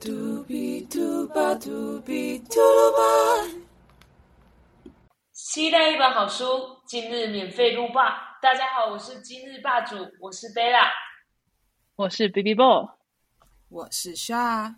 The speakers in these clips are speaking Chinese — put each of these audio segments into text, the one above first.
嘟比嘟吧嘟比嘟噜吧。期待一本好书，今日免费入霸。大家好，我是今日霸主，我是 Bella。我是 B B Boy，我是 Sha，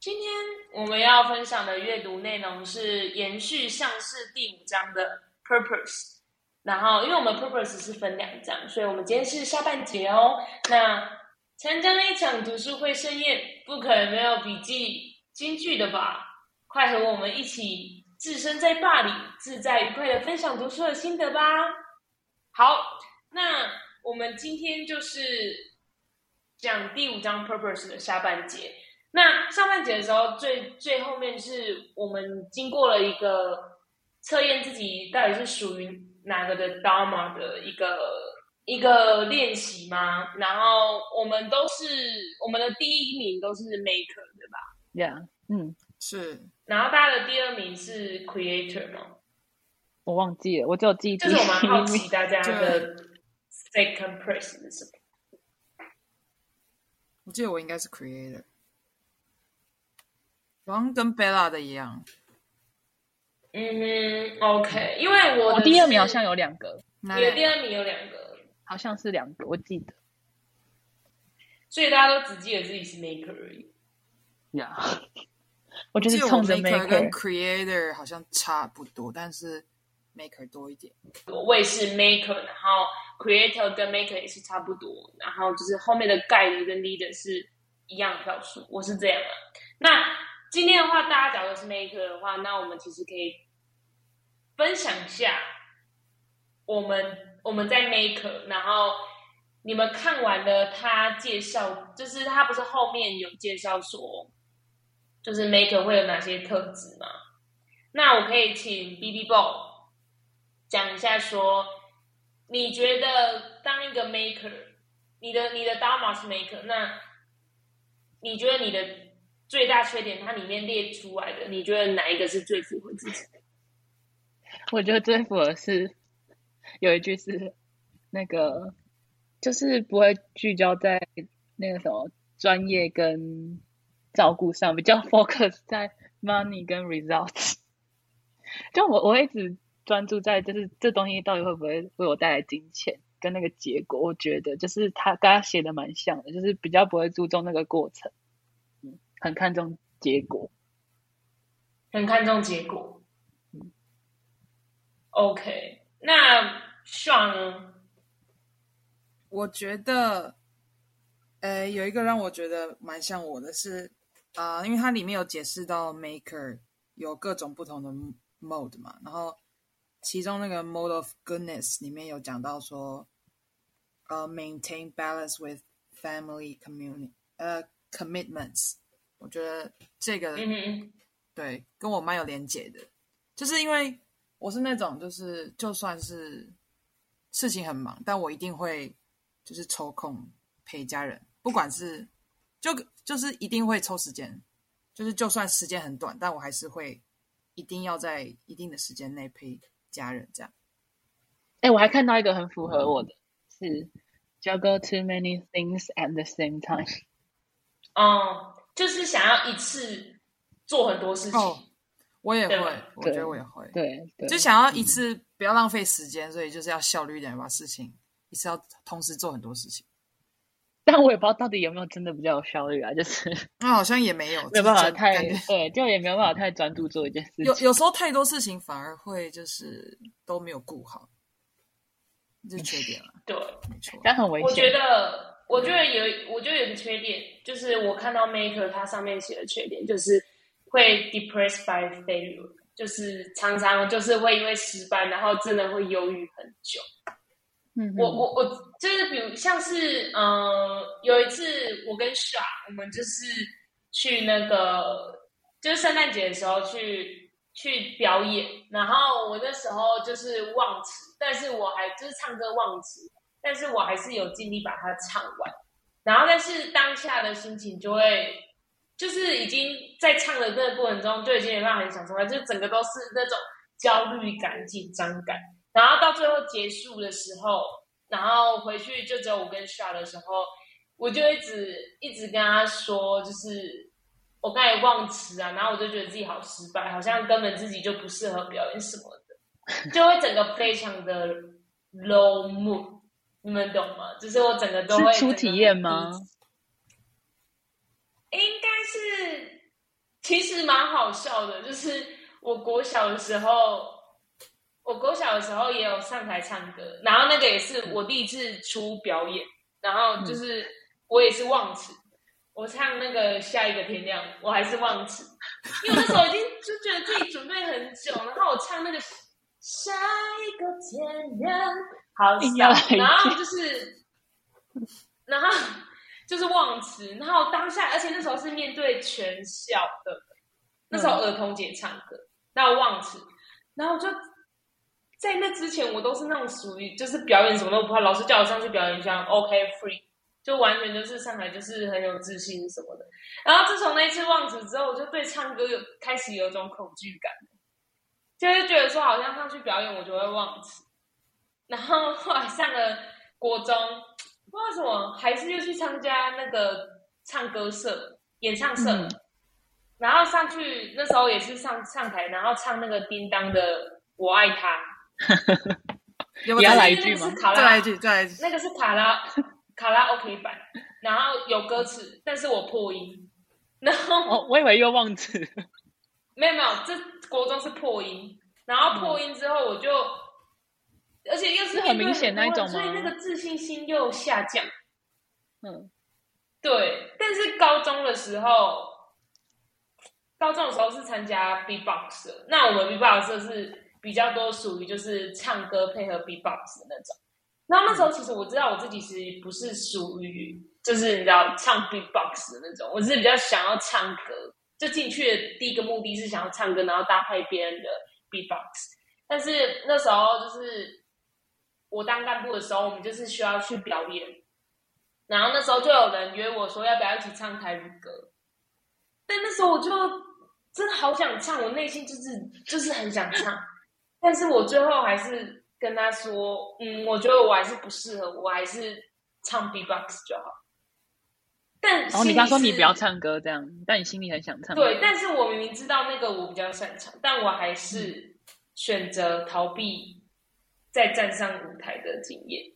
今天我们要分享的阅读内容是延续上市第五章的 Purpose。然后，因为我们 Purpose 是分两章，所以我们今天是下半节哦。那参加了一场读书会盛宴，不可能没有笔记金句的吧？快和我们一起置身在坝里，自在愉快的分享读书的心得吧。好，那我们今天就是讲第五章 Purpose 的下半节。那上半节的时候，最最后面是我们经过了一个测验自己到底是属于哪个的 Dharma 的一个一个练习吗？然后我们都是我们的第一名都是 Maker 对吧？Yeah，嗯，是然后大家的第二名是 Creator 吗？我忘记了，我只有记忆就是我蛮好奇。大家的 Second Place 是什么？我记得我应该是 Creator，好像跟 Bella 的一样。嗯哼，OK，因为我我第二名好像有两个，那你的第二名有两个，好像是两个，我记得。所以大家都只记得自己是 Maker 而已。呀、我就是冲着 Maker 跟 Creator 好像差不多，但是 Maker 多一点。我也是 Maker，然后 Creator 跟 Maker 也是差不多，然后就是后面的 Guide 跟 Leader 是一样票数，我是这样的。那今天的话，大家假如是 Maker 的话，那我们其实可以分享一下我们我们在 Maker，然后你们看完了他介绍，就是他不是后面有介绍说，就是 Maker 会有哪些特质吗？那我可以请 B B Boy 讲一下说，你觉得当一个 maker，你的你的 d a m a s maker，那你觉得你的最大缺点，它里面列出来的，你觉得哪一个是最符合自己的？我觉得最符合是有一句是那个，就是不会聚焦在那个什么专业跟照顾上，比较 focus 在 money 跟 results。就我我一直专注在就是这东西到底会不会为我带来金钱跟那个结果，我觉得就是他跟他写的蛮像的，就是比较不会注重那个过程，嗯，很看重结果。很看重结果。OK，那呢？我觉得，呃，有一个让我觉得蛮像我的是，啊、因为它里面有解释到 Maker 有各种不同的 mode 嘛，然后其中那个 mode of goodness 里面有讲到说，呃，maintain balance with family community 呃 commitments，我觉得这个对，跟我蛮有连结的，就是因为我是那种，就是就算是事情很忙，但我一定会就是抽空陪家人，不管是就就是一定会抽时间，就是就算时间很短，但我还是会一定要在一定的时间内陪家人，这样。哎，我还看到一个很符合我的，是 juggle too many things at the same time。嗯，就是想要一次做很多事情。哦我也会，我觉得我也会，对对，就想要一次不要浪费时间，所以就是要效率一点，把事情一次要同时做很多事情。但我也不知道到底有没有真的比较有效率啊，就是 那好像也没有，没有办法就是太对，就也没有办法太专注做一件事情。有有时候太多事情反而会就是都没有顾好，这是缺点了，对，没错。但很危险。我觉得，我觉得有，我觉得有个缺点，就是我看到 Maker 它上面写的缺点，就是会 depressed by failure，就是常常就是会因为失败，然后真的会忧郁很久。嗯，我我我就是比如像是呃有一次我跟 Sha 我们就是去那个就是圣诞节的时候去去表演，然后我那时候就是忘词，但是我还就是唱歌忘词，但是我还是有尽力把它唱完，然后但是当下的心情就会就是已经在唱的这个过程中就已经没办法很享受了，就整个都是那种焦虑感、紧张感。然后到最后结束的时候，然后回去就只有我跟 Sha 的时候，我就一直一直跟他说，就是我刚才忘词啊，然后我就觉得自己好失败，好像根本自己就不适合表演什么的，就会整个非常的 low mood，你们懂吗？就是我整个都会是初体验吗？其实蛮好笑的，就是我国小的时候，我国小的时候也有上台唱歌，然后那个也是我第一次出表演，然后就是我也是忘词，我唱那个下一个天亮，我还是忘词，因为那时候已经就觉得自己准备很久，然后我唱那个下一个天亮，好硬要来一句。然后就是，然后。就是忘词，然后当下，而且那时候是面对全校的，那时候儿童节唱歌，那我忘词，然后就在那之前，我都是那种属于就是表演什么都不怕，老师叫我上去表演，一下 OK free，就完全就是上来就是很有自信什么的。然后自从那一次忘词之后，我就对唱歌有开始有一种恐惧感，就是觉得说好像上去表演我就会忘词，然后后来上了国中。不知道为什么，还是又去参加那个唱歌社、演唱社，嗯。然后上去那时候也是上上台，然后唱那个叮当的《我爱他。你要要不要来一句吗？再来一句，再来一句。那个是卡拉卡拉 OK 版，然后有歌词，但是我破音，然后哦，我以为又忘词。没有没有，这国中是破音，然后破音之后我就，而且又是是很明显那一种吗所以那个自信心又下降。嗯，对，但是高中的时候，高中的时候是参加 B-box 的，那我们 B-box 是比较多属于就是唱歌配合 B-box 的那种。然后那时候其实我知道我自己其实不是属于就是你知道唱 B-box 的那种，我是比较想要唱歌，就进去的第一个目的是想要唱歌，然后搭配别人的 B-box。但是那时候就是我当干部的时候，我们就是需要去表演。然后那时候就有人约我说要不要一起唱台语歌，但那时候我就真的好想唱，我内心就是就是很想唱，但是我最后还是跟他说，嗯，我觉得我还是不适合，我还是唱 B-box 就好。但然后你刚说你不要唱。唱歌这样，但你心里很想唱。对，但是我明明知道那个我比较擅长，但我还是选择逃避再站上舞台的经验。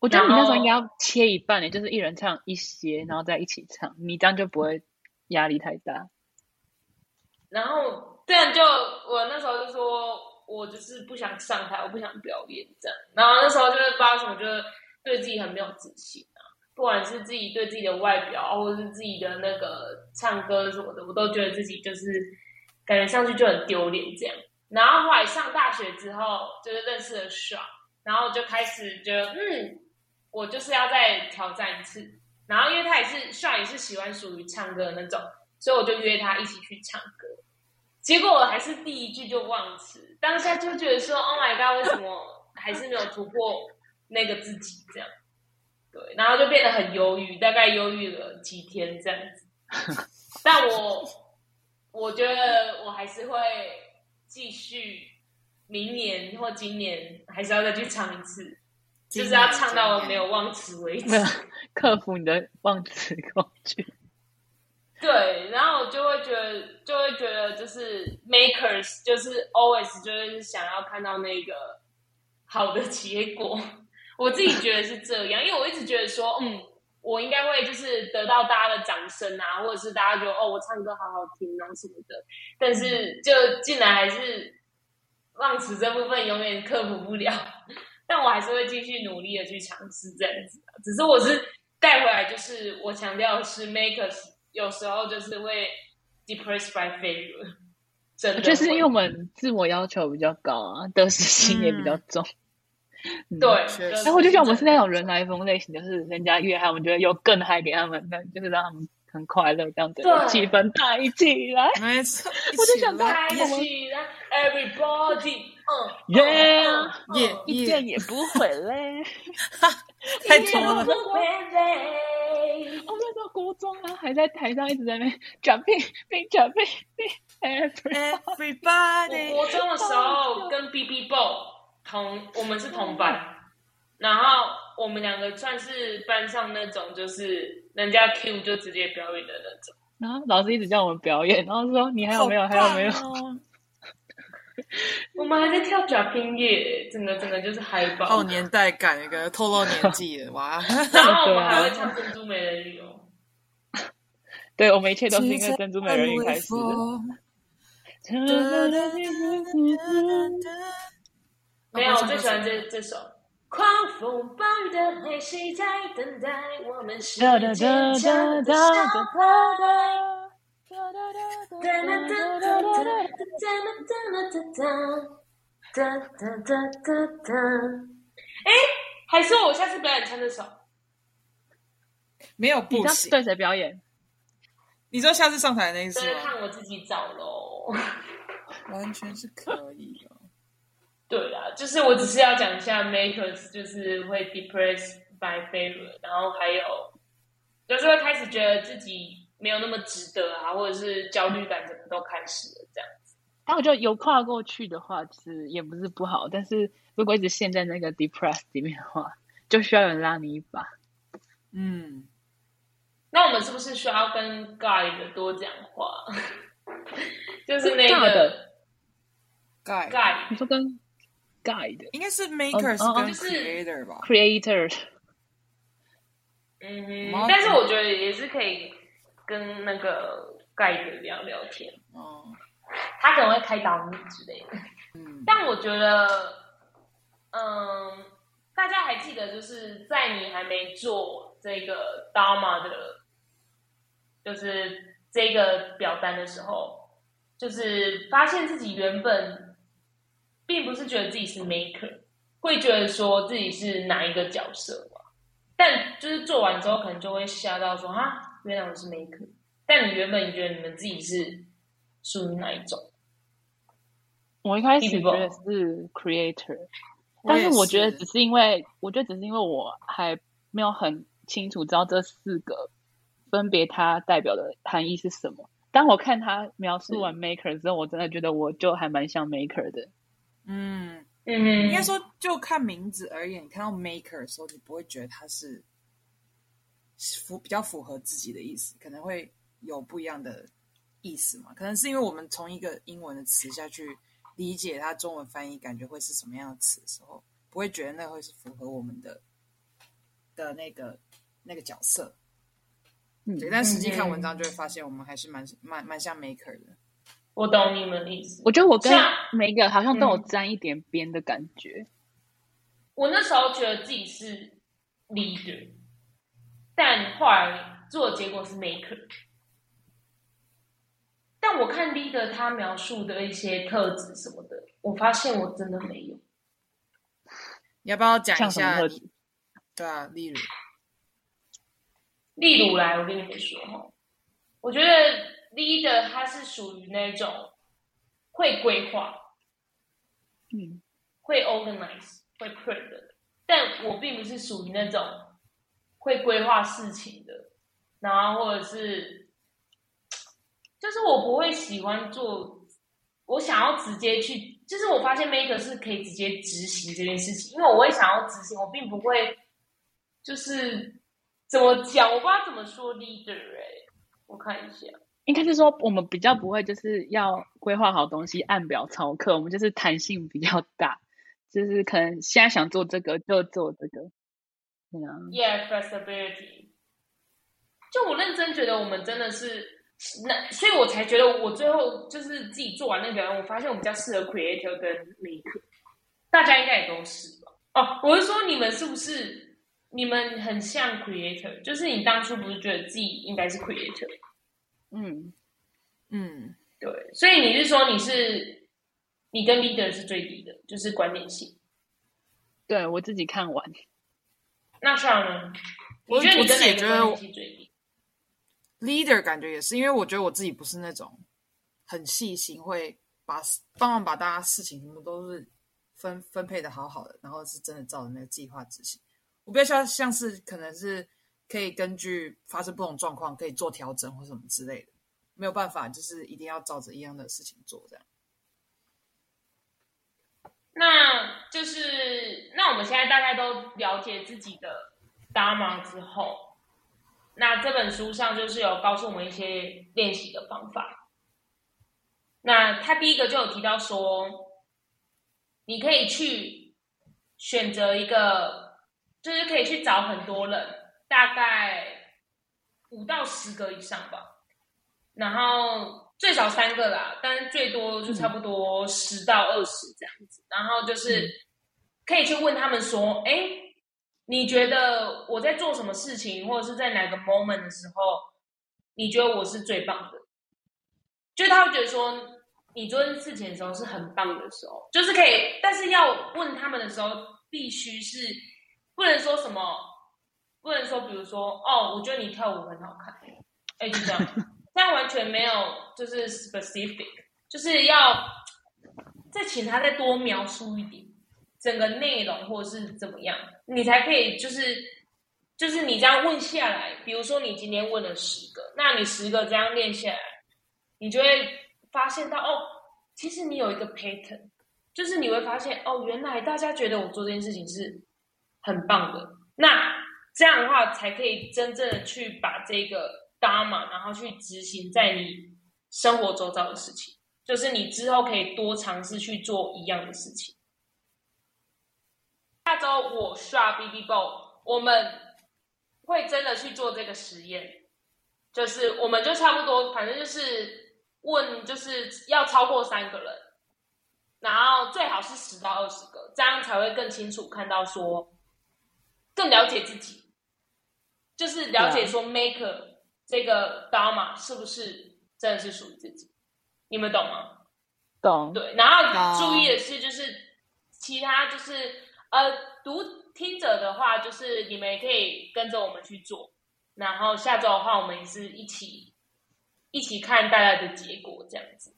我觉得你那时候应该要切一半诶，就是一人唱一些，然后再一起唱，你这样就不会压力太大。然后这样就我那时候就说，我就是不想上台，我不想表演这样。然后那时候就是不知道什么，就是对自己很没有自信啊，不管是自己对自己的外表，或者是自己的那个唱歌什么的，我都觉得自己就是感觉上去就很丢脸这样。然后后来上大学之后，就是认识了爽然后就开始觉得，嗯，我就是要再挑战一次。然后因为他也是帅也是喜欢属于唱歌的那种，所以我就约他一起去唱歌。结果我还是第一句就忘词，当下就觉得说，Oh my god，为什么还是没有突破那个自己这样？对，然后就变得很忧郁，大概忧郁了几天这样子。但我我觉得我还是会继续，明年或今年还是要再去唱一次，就是要唱到没有忘词为止没。有 克服你的忘词恐惧。对，然后我就会觉得，就会觉得就是 makers 就是 always 就是想要看到那个好的结果。我自己觉得是这样，因为我一直觉得说，嗯，我应该会就是得到大家的掌声啊，或者是大家觉得哦，我唱歌好好听啊什么的。但是就竟然还是忘词这部分永远克服不了，但我还是会继续努力的去尝试这样子。只是我是带回来，就是我强调的是 makers 有时候就是会 depressed by failure，真的就是因为我们自我要求比较高啊，得失心也比较重。嗯对，然后我就像我们是那种人来疯类型，就是人家越嗨，我们觉得有更嗨给他们，那就是让他们很快乐，这样子对气氛带起来。没错，我就想到来开起来，everybody，嗯，耶嗯嗯耶一点也不会嘞。太多了不会累。我那时候国中啊，还在台上一直在那边 jumping big jumping big every 我 Everybody，国中的时候跟 B B Bo 同，我们是同班，然后我们两个算是班上那种，就是人家 Q 就直接表演的那种。然后老师一直叫我们表演，然后说你还有没有？还有没有？我们还在跳假拼耶，整个整个就是嗨爆，好年代感，一个透露年纪了哇！然后我们还会唱珍珠美人鱼哦。对，我们一切都是因为珍珠美人鱼开始的。没有，我最喜欢这这首。狂风暴雨的黑，谁在等待？我们是坚强的小团队。哒哒哒哒哒哒哒哒哒哒哒哒哒哒哒哒哒哒哒。哎，还是我下次表演唱这首。没有不行，你对谁表演？你说下次上台的那一次？就是看我自己找喽。完全是可以。对啊，就是我只是要讲一下，makers 就是会 depressed by failure，然后还有有时候开始觉得自己。没有那么值得啊，或者是焦虑感，怎么都开始了这样子。但我觉得有跨过去的话，其实也不是不好。但是如果一直陷在那个 depressed 里面的话，就需要有人拉你一把。嗯，那我们是不是需要跟 guide 多讲话？就是那个 guide，你说跟 guide 应该是 makers 跟 creator 吧？creator。嗯，但是我觉得也是可以。跟那个盖德聊聊天，哦，他可能会开导你之类的。嗯，但我觉得，嗯，大家还记得，就是在你还没做这个 Dharma 的，就是这个表单的时候，就是发现自己原本并不是觉得自己是 Maker，会觉得说自己是哪一个角色嘛？但就是做完之后，可能就会吓到说啊。原来我是 maker，但你原本你觉得你们自己是属于哪一种？我一开始觉得是 creator，但是我觉得只是因为，我觉得只是因为我还没有很清楚知道这四个分别它代表的含义是什么。当我看他描述完 maker 之后，我真的觉得我就还蛮像 maker 的。嗯嗯，应该说就看名字而言，你看到 maker 的时候，你不会觉得它是。符比较符合自己的意思，可能会有不一样的意思嘛？可能是因为我们从一个英文的词下去理解它中文翻译，感觉会是什么样的词的时候，不会觉得那会是符合我们的的那个那个角色。对，但实际看文章就会发现，我们还是蛮蛮蛮像 maker 的。我懂你们的意思。我觉得我跟每个好像都有沾一点边的感觉。我那时候觉得自己是 leader。但后来做的结果是 maker，但我看 leader 他描述的一些特质什么的，我发现我真的没有。你要不要讲一下？对啊，例如，例如来，我跟你们说哈，我觉得 leader 他是属于那种会规划，嗯，会 organize，会 plan 的，但我并不是属于那种。会规划事情的，然后或者是，就是我不会喜欢做，我想要直接去，就是我发现 maker 是可以直接执行这件事情，因为我会想要执行，我并不会，就是怎么讲，我不知道怎么说 leader 哎，我看一下，应该是说我们比较不会就是要规划好东西按表操课，我们就是弹性比较大，就是可能现在想做这个就做这个。Yeah, flexibility。就我认真觉得，我们真的是那，所以我才觉得我最后就是自己做完那个表，我发现我比较适合 creator 跟 make，。大家应该也都是吧？哦，我是说你们是不是？你们很像 creator，就是你当初不是觉得自己应该是 creator？嗯嗯，对。所以你是说你是你跟 leader 是最低的，就是观点性。对我自己看完。那算了？我觉得你跟哪个最低？Leader 感觉也是，因为我觉得我自己不是那种很细心，会把帮忙把大家事情全部都是分分配的好好的，然后是真的照着那个计划执行。我比较像像是可能是可以根据发生不同状况可以做调整或什么之类的，没有办法就是一定要照着一样的事情做这样。那就是那我们现在大概都了解自己的 Dharma 之后，那这本书上就是有告诉我们一些练习的方法。那他第一个就有提到说，你可以去选择一个，就是可以去找很多人，大概五到十个以上吧，然后最少三个啦，但是最多就差不多十到二十这样子。然后就是可以去问他们说，哎，你觉得我在做什么事情，或者是在哪个 moment 的时候，你觉得我是最棒的？就他会觉得说，你做这件事情的时候是很棒的时候，就是可以，但是要问他们的时候，必须是不能说什么，不能说，比如说，哦，我觉得你跳舞很好看，哎，就这样，这样完全没有就是 specific，就是要再请他再多描述一点整个内容或者是怎么样，你才可以就是就是你这样问下来，比如说你今天问了十个，那你十个这样练下来。你就会发现到哦，其实你有一个 pattern，就是你会发现哦，原来大家觉得我做这件事情是很棒的。那这样的话，才可以真正的去把这个 dharma，然后去执行在你生活周遭的事情，就是你之后可以多尝试去做一样的事情。下周我刷 B B b o 我们会真的去做这个实验，就是我们就差不多，反正就是。问就是要超过三个人，然后最好是十到二十个，这样才会更清楚看到说，更了解自己，就是了解说 maker 这个刀嘛是不是真的是属于自己，你们懂吗？懂。对，然后注意的是就是其他就是呃读听者的话，就是你们也可以跟着我们去做，然后下周的话我们也是一起。一起看大家的结果，这样子。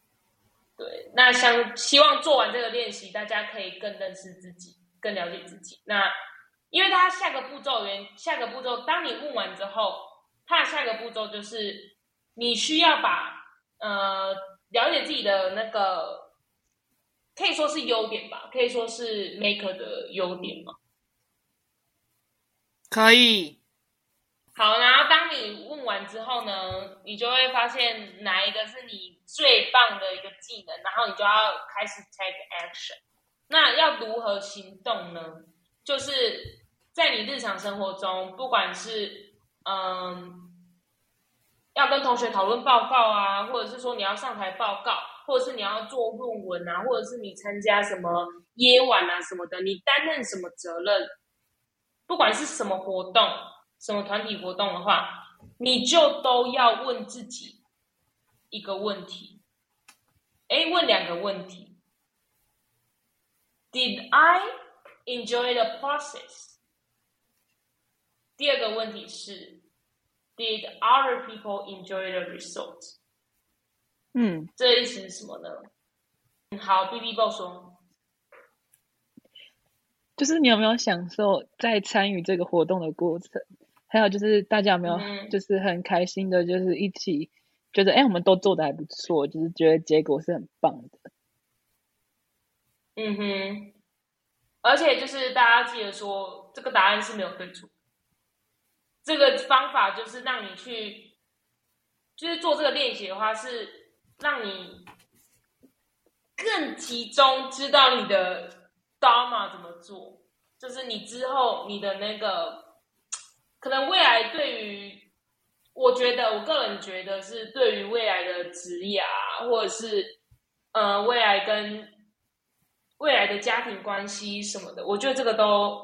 对，那想希望做完这个练习，大家可以更认识自己，更了解自己。那因为他下个步骤，原下个步骤，当你问完之后，他的下个步骤就是你需要把呃了解自己的那个，可以说是优点吧，可以说是 maker 的优点嘛。可以。好，然后当你问完之后呢，你就会发现哪一个是你最棒的一个技能，然后你就要开始 take action。那要如何行动呢？就是在你日常生活中，不管是嗯要跟同学讨论报告啊，或者是说你要上台报告，或者是你要做论文啊，或者是你参加什么夜晚啊什么的，你担任什么责任，不管是什么活动。什么团体活动的话，你就都要问自己一个问题，哎，问两个问题。Did I enjoy the process？第二个问题是，Did other people enjoy the result？嗯，这意思是什么呢？好，B B 报说，就是你有没有享受在参与这个活动的过程？还有就是大家有没有就是很开心的，就是一起觉得哎，我们都做的还不错，就是觉得结果是很棒的。嗯哼，而且就是大家记得说，这个答案是没有对错，这个方法就是让你去，就是做这个练习的话，是让你更集中知道你的 dharma 怎么做，就是你之后你的那个。可能未来对于，我觉得我个人觉得是对于未来的职业啊，或者是呃未来跟未来的家庭关系什么的，我觉得这个都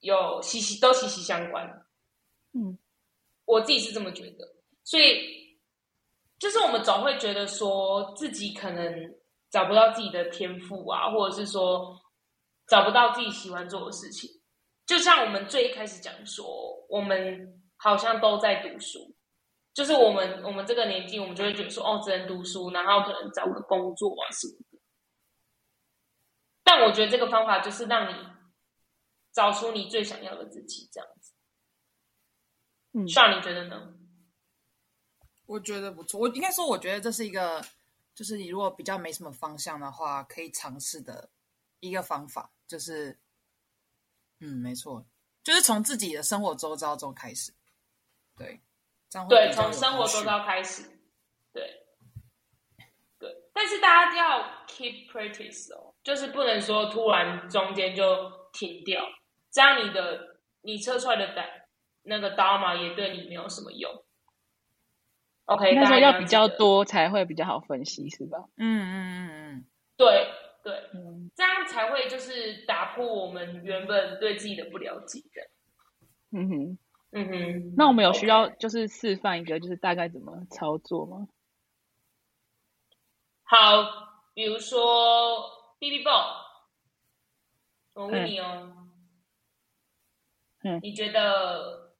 有息息都息息相关。我自己是这么觉得，所以就是我们总会觉得说自己可能找不到自己的天赋啊，或者是说找不到自己喜欢做的事情。就像我们最一开始讲说，我们好像都在读书，就是我们我们这个年纪，我们就会觉得说，哦，只能读书，然后可能找个工作啊什么的。但我觉得这个方法就是让你找出你最想要的自己，这样。嗯，像你觉得呢？我觉得不错。我应该说，我觉得这是一个，就是你如果比较没什么方向的话，可以尝试的一个方法，就是，嗯，没错，就是从自己的生活周遭中开始，对，这样会对，从生活周遭开始，对，对，但是大家要 keep practice 哦，就是不能说突然中间就停掉，这样你的你测出来的答那个刀嘛也对你没有什么用。OK，那时候要比较，多才会比较好分析，是吧？嗯嗯嗯嗯，对对，嗯，这样才会就是打破我们原本对自己的不了解的。嗯哼，嗯哼，那我们有需要就是示范一个，就是大概怎么操作吗？好，比如说 B B Ball，我问你哦，嗯你觉得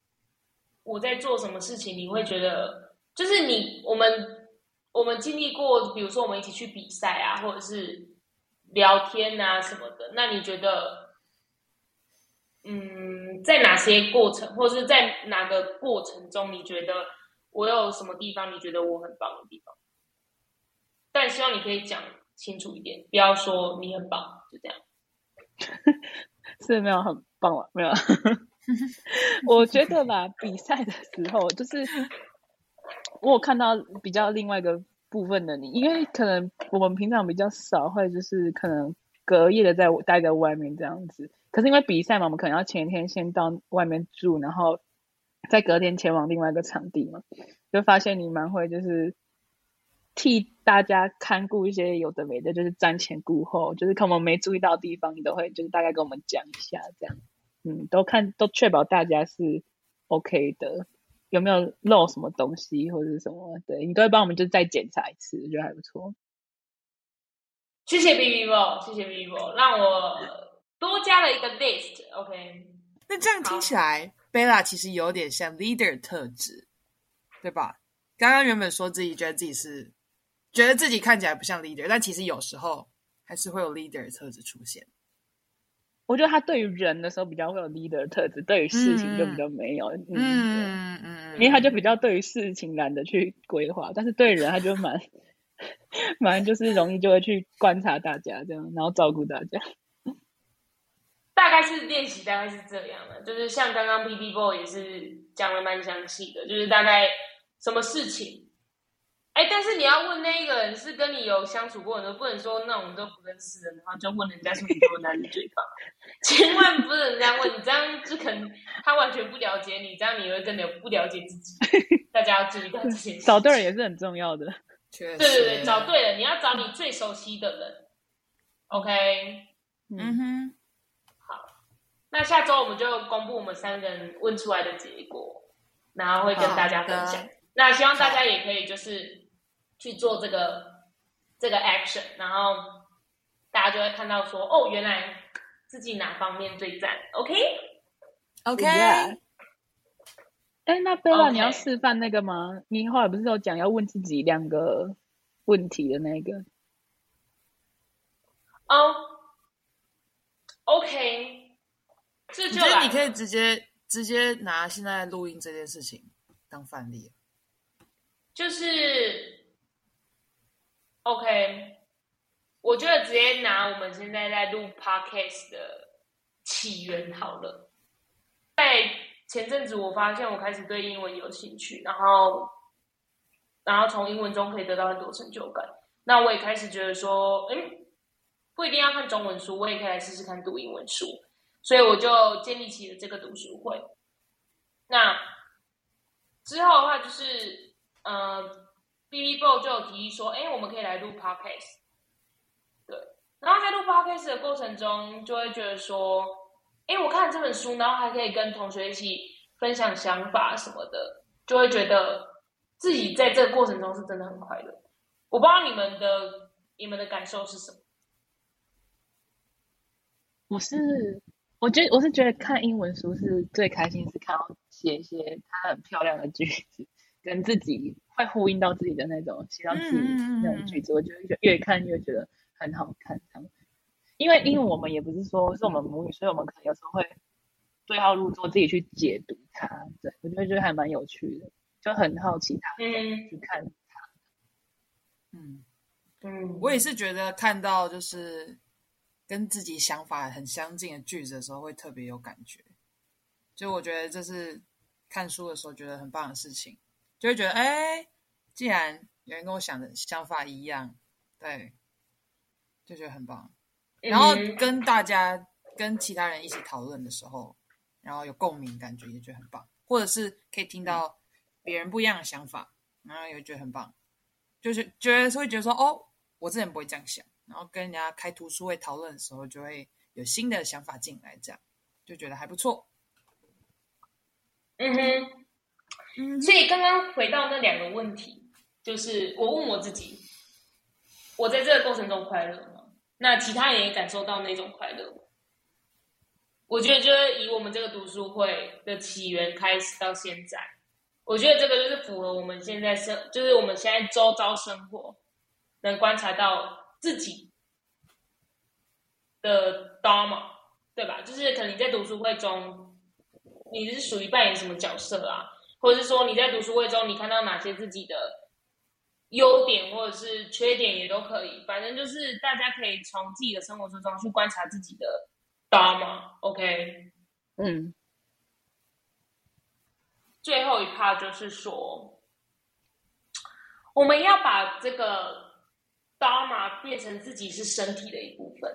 我在做什么事情？你会觉得就是你我们我们经历过，比如说我们一起去比赛啊，或者是聊天啊什么的，那你觉得？嗯，在哪些过程，或者是在哪个过程中，你觉得我有什么地方你觉得我很棒的地方？但希望你可以讲清楚一点，不要说你很棒，就这样。是没有很棒了，没有。我觉得吧，比赛的时候，就是我有看到比较另外一个部分的你，因为可能我们平常比较少会就是可能隔夜的在待在外面这样子，可是因为比赛嘛，我们可能要前一天先到外面住，然后再隔天前往另外一个场地嘛，就发现你蛮会就是替大家看顾一些有的没的，就是瞻前顾后，就是看我们没注意到地方，你都会就是大概跟我们讲一下这样。嗯，都看都确保大家是 OK 的，有没有漏什么东西或者是什么？对你都会帮我们就再检查一次，我觉得还不错。谢谢 B B Ball，谢谢 B B Ball，让我多加了一个 list。OK，那这样听起来，Bella 其实有点像 leader 特质，对吧？刚刚原本说自己觉得自己是，觉得自己看起来不像 leader，但其实有时候还是会有 leader 的特质出现。我觉得他对于人的时候比较会有 leader 的特质，对于事情就比较没有。嗯，嗯嗯因为他就比较对于事情懒得去规划，但是对人他就蛮 蛮就是容易就会去观察大家这样，然后照顾大家。大概是练习，大概是这样的，就是像刚刚 P P Ball 也是讲的蛮详细的，就是大概什么事情。哎，但是你要问那一个人是跟你有相处过的，你都不能说那种都不认识的，然后就问人家说你多男女对方，千万不能这样问，你这样就可能他完全不了解你，这样你会更了不了解自己。大家要注意到这件事。找对人也是很重要的。确实，对对对，找对了，你要找你最熟悉的人。OK，嗯哼，好那下周我们就公布我们三个人问出来的结果，然后会跟大家分享。那希望大家也可以就是去做这个这个 action，然后大家就会看到说，哦，原来自己哪方面最赞。OK，OK，Yeah 哎，那贝拉 OK 你要示范那个吗？你后来不是有讲要问自己两个问题的那个？哦、OK，这你就你可以直接直接拿现在录音这件事情当范例？就是 OK，我觉得直接拿我们现在在录 Podcast 的起源好了。在前阵子，我发现我开始对英文有兴趣，然后，然后从英文中可以得到很多成就感。那我也开始觉得说，嗯，不一定要看中文书，我也可以来试试看读英文书。所以我就建立起了这个读书会。那之后的话，就是呃，B B b o 就有提议说，哎，我们可以来录 podcast。对，然后在录 podcast 的过程中，就会觉得说，哎，我看了这本书，然后还可以跟同学一起分享想法什么的，就会觉得自己在这个过程中是真的很快乐。我不知道你们的你们的感受是什么？我是我觉得我是觉得看英文书是最开心，是看到写一些它很漂亮的句子，跟自己会呼应到自己的那种，写到自己那种句子，我觉得越看越觉得很好看。这样，因为因为我们也不是说是我们母语，所以我们可能有时候会对号入座，自己去解读它。对我觉得觉得还蛮有趣的，就很好奇他嗯去看。嗯，嗯，我也是觉得看到就是跟自己想法很相近的句子的时候，会特别有感觉。就我觉得这是看书的时候觉得很棒的事情，就会觉得哎，既然有人跟我想的想法一样，对，就觉得很棒。然后跟大家、跟其他人一起讨论的时候，然后有共鸣，感觉也觉得很棒。或者是可以听到别人不一样的想法，然后也觉得很棒。就是觉得会觉得说，哦，我之前不会这样想。然后跟人家开图书会讨论的时候，就会有新的想法进来，这样就觉得还不错。嗯哼，嗯。所以刚刚回到那两个问题，就是我问我自己：我在这个过程中快乐吗？那其他人也感受到那种快乐吗？我觉得，就是以我们这个读书会的起源开始到现在，我觉得这个就是符合我们现在生，就是我们现在周遭生活能观察到。自己的 dharma，对吧？就是可能你在读书会中，你是属于扮演什么角色啊？或者是说你在读书会中，你看到哪些自己的优点或者是缺点也都可以。反正就是大家可以从自己的生活之中去观察自己的 dharma。OK，嗯。最后一 part 就是说，我们要把这个。Dharma 变成自己是身体的一部分，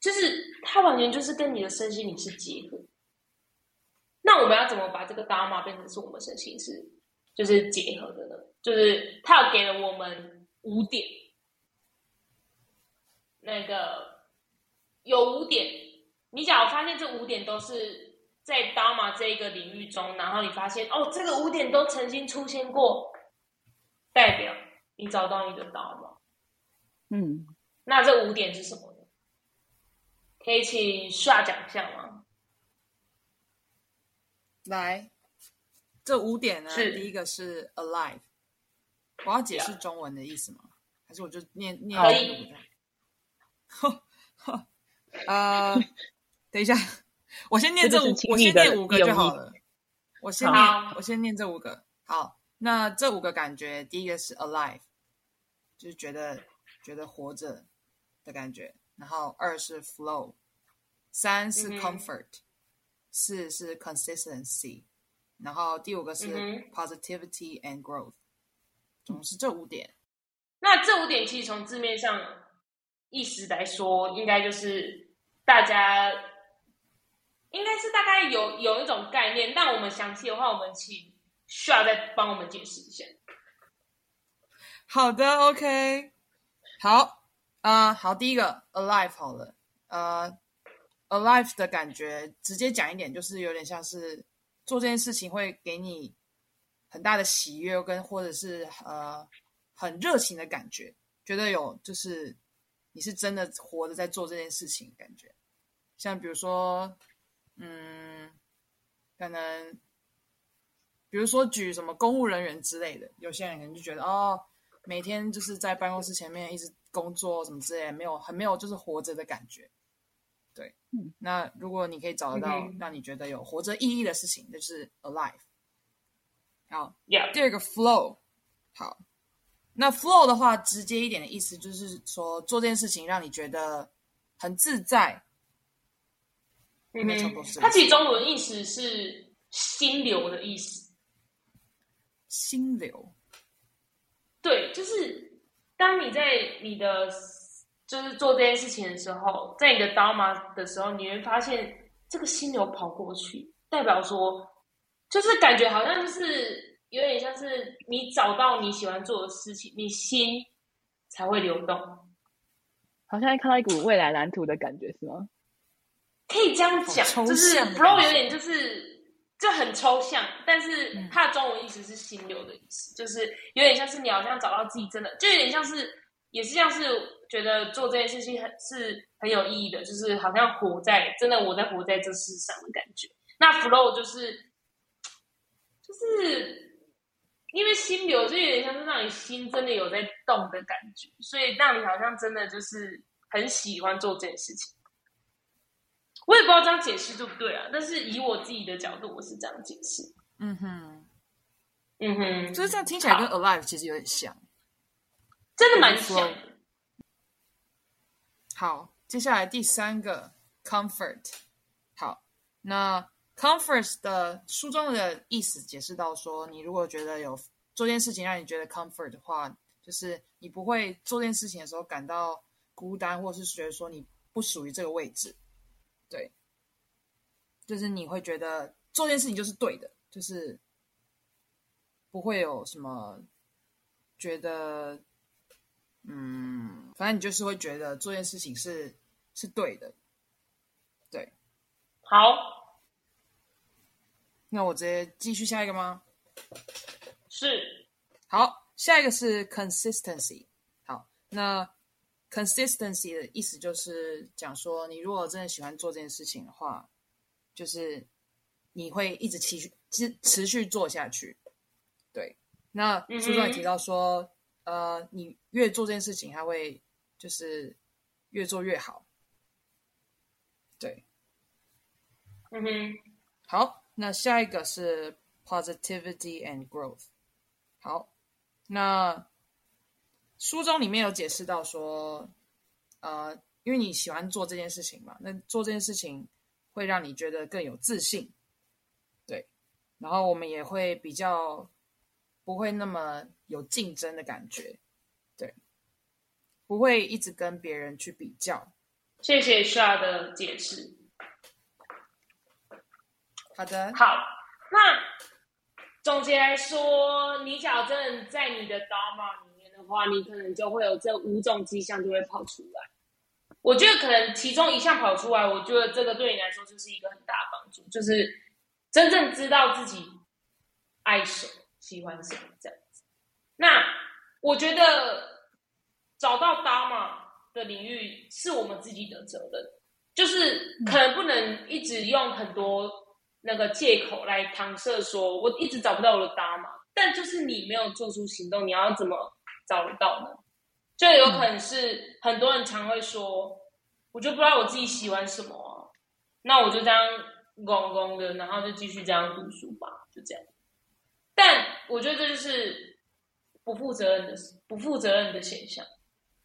就是它完全就是跟你的身心灵是结合。那我们要怎么把这个 Dharma 变成是我们身心是就是结合的呢？就是它给了我们五点，那个有五点。你假如发现这五点都是在 Dharma 这一个领域中，然后你发现哦，这个五点都曾经出现过，代表你找到你的 Dharma。嗯，那这五点是什么呢？可以请刷奖项吗？来，这五点呢？是第一个是 alive，我要解释中文的意思吗？还是我就念念？可以。呃，等一下，我先念这五，我先念五个就好了。我先念，我先念这五个。好，那这五个感觉，第一个是 alive，就是觉得。觉得活着的感觉，然后二是 flow，三是 comfort，四是 consistency，然后第五个是 positivity and growth，总是这五点。那这五点其实从字面上意思来说，应该就是大家应该是大概有有一种概念，但我们详细的话，我们请需要再帮我们解释一下。好的，OK。好，啊，好，第一个 alive 好了，呃，alive 的感觉，直接讲一点，就是有点像是做这件事情会给你很大的喜悦，跟或者是呃很热情的感觉，觉得有就是你是真的活着在做这件事情，感觉像比如说，嗯，可能比如说举什么公务人员之类的，有些人可能就觉得哦。每天就是在办公室前面一直工作什么之类，没有很没有就是活着的感觉。对，那如果你可以找得到让你觉得有活着意义的事情，就是 alive。好，第二个 flow。好，那 flow 的话，直接一点的意思就是说做这件事情让你觉得很自在。嗯，它其实中文意思是心流的意思。心流。对，就是当你在你的就是做这件事情的时候，在你的刀马的时候，你会发现这个心流跑过去，代表说，就是感觉好像就是有点像是你找到你喜欢做的事情，你心才会流动，好像看到一股未来蓝图的感觉，是吗？可以这样讲，就是 flow 有点就是。就很抽象，但是它的中文意思是心流的意思，就是有点像是你好像找到自己真的，就有点像是，也是像是觉得做这件事情很是很有意义的，就是好像活在真的我在活在这世上的感觉。那 flow 就是，就是因为心流就有点像是让你心真的有在动的感觉，所以让你好像真的就是很喜欢做这件事情。我也不知道这样解释对不对啊，但是以我自己的角度，我是这样解释。嗯哼，嗯哼，就是这样听起来跟 alive 其实有点像，真的蛮像。好，接下来第三个 comfort，好，那 comfort 的书中的意思解释到说，你如果觉得有做件事情让你觉得 comfort 的话，就是你不会做件事情的时候感到孤单，或者是觉得说你不属于这个位置，对，就是你会觉得做件事情就是对的，就是不会有什么觉得，嗯，反正你就是会觉得做件事情是是对的，对。好，那我直接继续下一个吗？是好，下一个是 consistency。好，那 consistency 的意思就是讲说，你如果真的喜欢做这件事情的话，就是你会一直持续持持续做下去。对，那书中也提到说，呃，你越做这件事情，它会就是越做越好。对，嗯哼，好，那下一个是 positivity and growth。好，那书中里面有解释到说，呃，因为你喜欢做这件事情嘛，那做这件事情会让你觉得更有自信，对，然后我们也会比较不会那么有竞争的感觉，对，不会一直跟别人去比较。谢谢 Sha 的解释。好的，好，那总结来说，你矫正在你的 Dharma 里面的话，你可能就会有这五种迹象就会跑出来。我觉得可能其中一项跑出来，我觉得这个对你来说就是一个很大的帮助，就是真正知道自己爱什么、喜欢什么这样子。那我觉得找到 Dharma 的领域是我们自己的责任，就是可能不能一直用很多那个借口来搪塞，说我一直找不到我的 Dharma，但就是你没有做出行动，你要怎么找得到呢？就有可能是很多人常会说，我就不知道我自己喜欢什么啊，那我就这样拱拱的，然后就继续这样读书吧，就这样。但我觉得这就是不负责任的、不负责任的现象，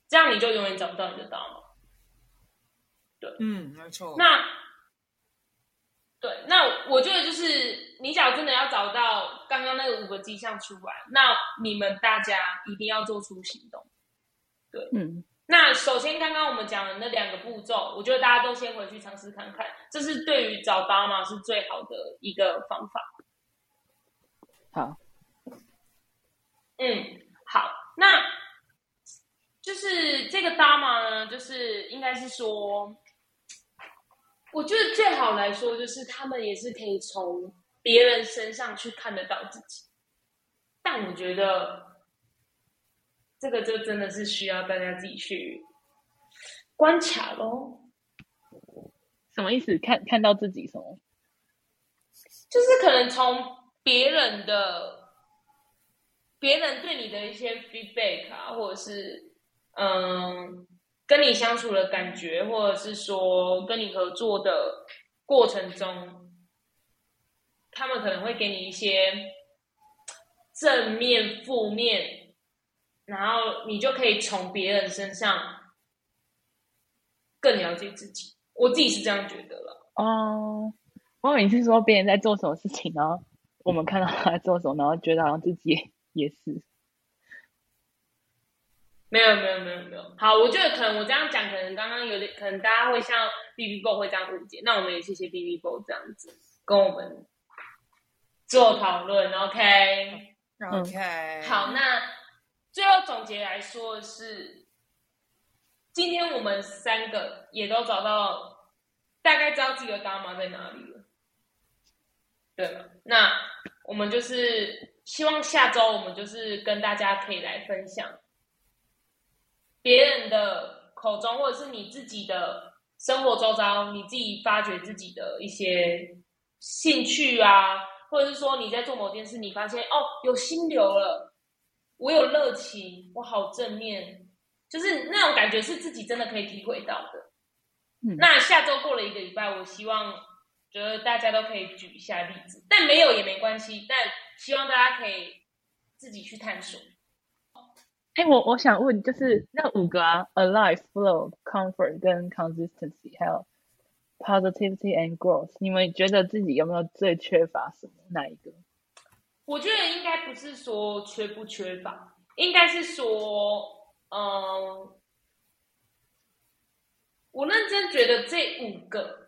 这样你就永远找不到你的大脑。对。嗯，没错。那对，那我觉得就是你假如真的要找到刚刚那个五个迹象出来，那你们大家一定要做出行动。对，嗯，那首先刚刚我们讲的那两个步骤，我觉得大家都先回去尝试看看，这是对于找搭嘛是最好的一个方法。好，嗯，好，那就是这个搭嘛呢，就是应该是说，我觉得最好来说，就是他们也是可以从别人身上去看得到自己，但我觉得这个就真的是需要大家自己去观察喽。什么意思？看看到自己什么？就是可能从别人的、别人对你的一些 feedback 啊，或者是嗯跟你相处的感觉，或者是说跟你合作的过程中，他们可能会给你一些正面、负面，然后你就可以从别人身上更了解自己。我自己是这样觉得了。哦，我以为你是说别人在做什么事情，呢我们看到他在做什么，然后觉得好像自己也 也是。没有没有没有没有，好，我觉得可能我这样讲，可能刚刚有点，可能大家会像 B B Bo 会这样误解，那我们也谢谢 B B Bo 这样子跟我们做讨论，OK OK，好，那最后总结来说的是，今天我们三个也都找到，大概知道自己的伽马在哪里了，对吗？那我们就是希望下周我们就是跟大家可以来分享。别人的口中，或者是你自己的生活周遭，你自己发掘自己的一些兴趣啊，或者是说你在做某件事，你发现哦有心流了，我有热情，我好正面，就是那种感觉是自己真的可以体会到的。嗯那下周过了一个礼拜，我希望觉得大家都可以举一下例子，但没有也没关系，但希望大家可以自己去探索。哎，我我想问，就是那五个啊，alive、flow、comfort 跟 consistency，还有 positivity and growth，你们觉得自己有没有最缺乏什么？哪一个？我觉得应该不是说缺不缺乏，应该是说，嗯，我认真觉得这五个，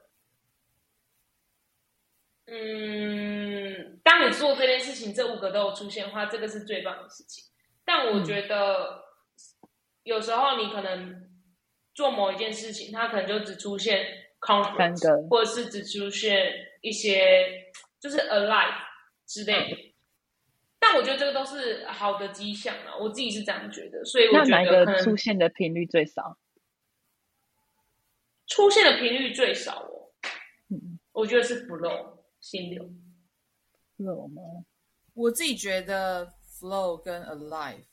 嗯，当你做这件事情，这五个都有出现的话，这个是最棒的事情。但我觉得有时候你可能做某一件事情，它可能就只出现 comfort，或者是只出现一些就是 alive 之类的。但我觉得这个都是好的迹象啊，我自己是这样觉得。所以我觉得出现的频率最少，出现的频率最少哦。嗯，我觉得是 flow 心流，flow 吗？我自己觉得。Flow 跟 Alive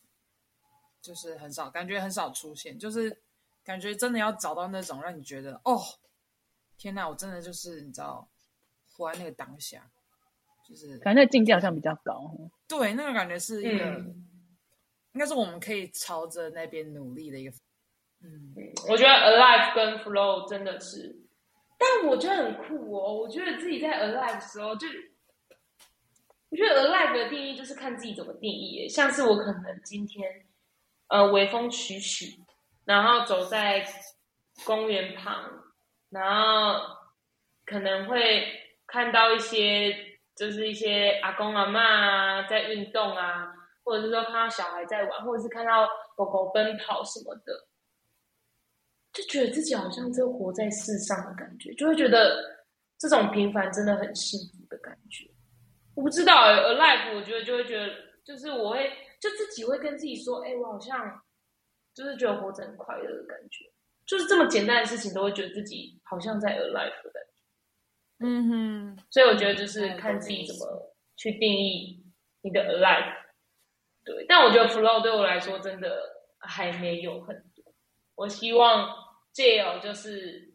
就是很少，感觉很少出现，就是感觉真的要找到那种让你觉得哦，天哪，我真的就是你知道，活在那个当下，就是反正那境界好像比较高。对，那个感觉是一个，应该是我们可以朝着那边努力的一个。嗯，我觉得 Alive 跟 Flow 真的是，但我觉得很酷哦。我觉得自己在 Alive 的时候就。我觉得 alive 的定义就是看自己怎么定义。像是我可能今天，呃，微风徐徐，然后走在公园旁，然后可能会看到一些，就是一些阿公阿妈啊在运动啊，或者是说看到小孩在玩，或者是看到狗狗奔跑什么的，就觉得自己好像就活在世上的感觉，就会觉得这种平凡真的很幸福的感觉。我不知道，alive，我觉得就会觉得，就是我会就自己会跟自己说，哎，我好像就是觉得活着很快乐的感觉，就是这么简单的事情都会觉得自己好像在 alive 的感觉。嗯哼，所以我觉得就是看自己怎么去定义你的 alive。对，但我觉得 flow 对我来说真的还没有很多。我希望借由就是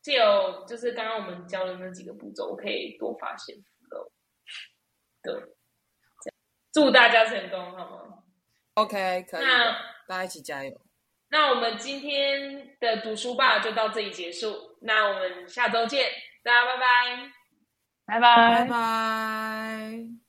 借由就是刚刚我们教的那几个步骤，我可以多发现。对，祝大家成功，好吗？OK，可以。那大家一起加油。那我们今天的读书吧就到这里结束。那我们下周见，大家拜拜，拜拜，拜拜。